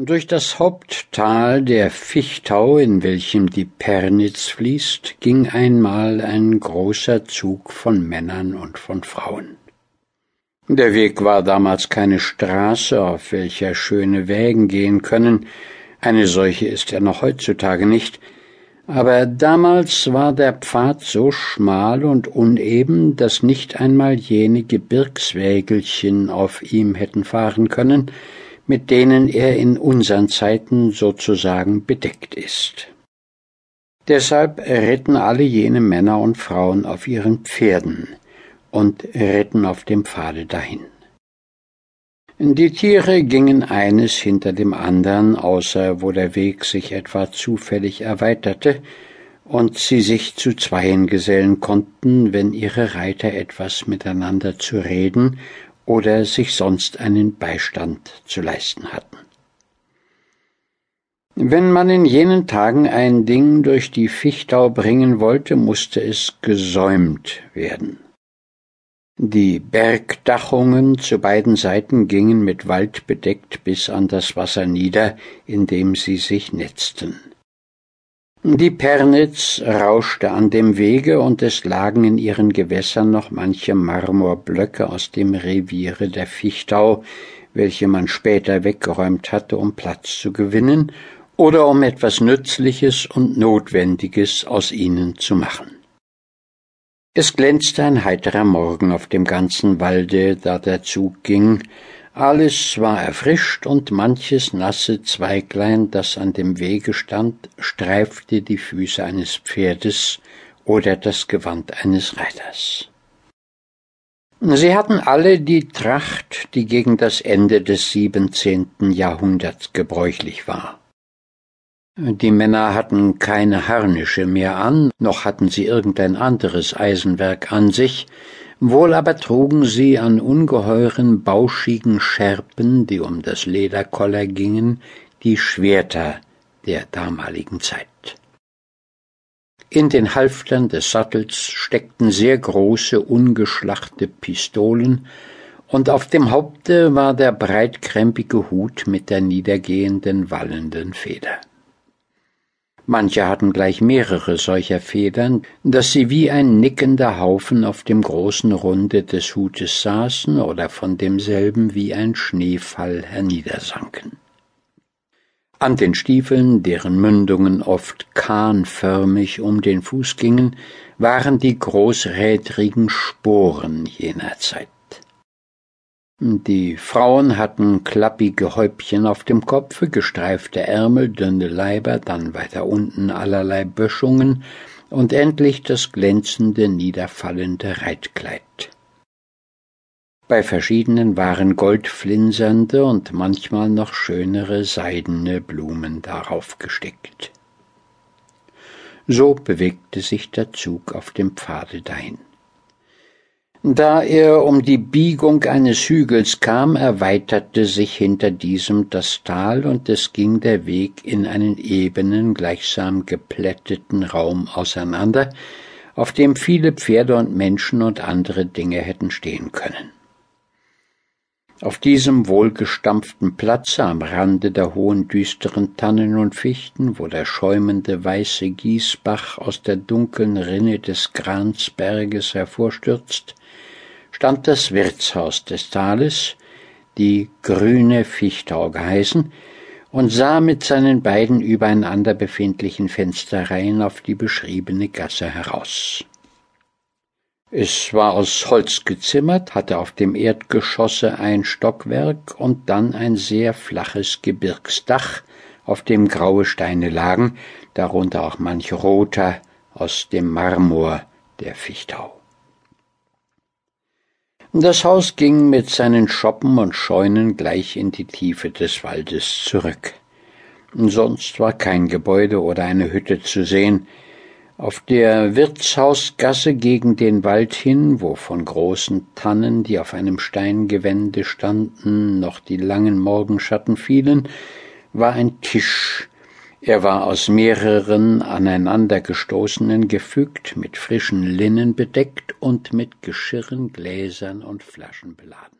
Durch das Haupttal der Fichtau, in welchem die Pernitz fließt, ging einmal ein großer Zug von Männern und von Frauen. Der Weg war damals keine Straße, auf welcher schöne Wägen gehen können, eine solche ist er noch heutzutage nicht, aber damals war der Pfad so schmal und uneben, dass nicht einmal jene Gebirgswägelchen auf ihm hätten fahren können, mit denen er in unseren Zeiten sozusagen bedeckt ist. Deshalb ritten alle jene Männer und Frauen auf ihren Pferden und ritten auf dem Pfade dahin. Die Tiere gingen eines hinter dem andern, außer wo der Weg sich etwa zufällig erweiterte und sie sich zu Zweien gesellen konnten, wenn ihre Reiter etwas miteinander zu reden oder sich sonst einen Beistand zu leisten hatten. Wenn man in jenen Tagen ein Ding durch die Fichtau bringen wollte, musste es gesäumt werden. Die Bergdachungen zu beiden Seiten gingen mit Wald bedeckt bis an das Wasser nieder, in dem sie sich netzten. Die Pernitz rauschte an dem Wege, und es lagen in ihren Gewässern noch manche Marmorblöcke aus dem Reviere der Fichtau, welche man später weggeräumt hatte, um Platz zu gewinnen oder um etwas Nützliches und Notwendiges aus ihnen zu machen. Es glänzte ein heiterer Morgen auf dem ganzen Walde, da der Zug ging, alles war erfrischt, und manches nasse Zweiglein, das an dem Wege stand, streifte die Füße eines Pferdes oder das Gewand eines Reiters. Sie hatten alle die Tracht, die gegen das Ende des siebenzehnten Jahrhunderts gebräuchlich war. Die Männer hatten keine Harnische mehr an, noch hatten sie irgendein anderes Eisenwerk an sich, wohl aber trugen sie an ungeheuren bauschigen Schärpen, die um das Lederkoller gingen, die Schwerter der damaligen Zeit. In den Halftern des Sattels steckten sehr große, ungeschlachte Pistolen, und auf dem Haupte war der breitkrempige Hut mit der niedergehenden, wallenden Feder. Manche hatten gleich mehrere solcher Federn, dass sie wie ein nickender Haufen auf dem großen Runde des Hutes saßen oder von demselben wie ein Schneefall herniedersanken. An den Stiefeln, deren Mündungen oft kahnförmig um den Fuß gingen, waren die großrädrigen Sporen jener Zeit. Die Frauen hatten klappige Häubchen auf dem Kopfe, gestreifte Ärmel, dünne Leiber, dann weiter unten allerlei Böschungen und endlich das glänzende, niederfallende Reitkleid. Bei verschiedenen waren goldflinsernde und manchmal noch schönere seidene Blumen darauf gestickt. So bewegte sich der Zug auf dem Pfade dahin. Da er um die Biegung eines Hügels kam, erweiterte sich hinter diesem das Tal, und es ging der Weg in einen ebenen, gleichsam geplätteten Raum auseinander, auf dem viele Pferde und Menschen und andere Dinge hätten stehen können. Auf diesem wohlgestampften Platze am Rande der hohen düsteren Tannen und Fichten, wo der schäumende weiße Gießbach aus der dunklen Rinne des Gransberges hervorstürzt, stand das Wirtshaus des Tales, die Grüne Fichtau geheißen, und sah mit seinen beiden übereinander befindlichen Fensterreihen auf die beschriebene Gasse heraus. Es war aus Holz gezimmert, hatte auf dem Erdgeschosse ein Stockwerk und dann ein sehr flaches Gebirgsdach, auf dem graue Steine lagen, darunter auch manch roter aus dem Marmor der Fichtau. Das Haus ging mit seinen Schoppen und Scheunen gleich in die Tiefe des Waldes zurück. Sonst war kein Gebäude oder eine Hütte zu sehen. Auf der Wirtshausgasse gegen den Wald hin, wo von großen Tannen, die auf einem Steingewände standen, noch die langen Morgenschatten fielen, war ein Tisch, er war aus mehreren aneinandergestoßenen gefügt, mit frischen Linnen bedeckt und mit Geschirren, Gläsern und Flaschen beladen.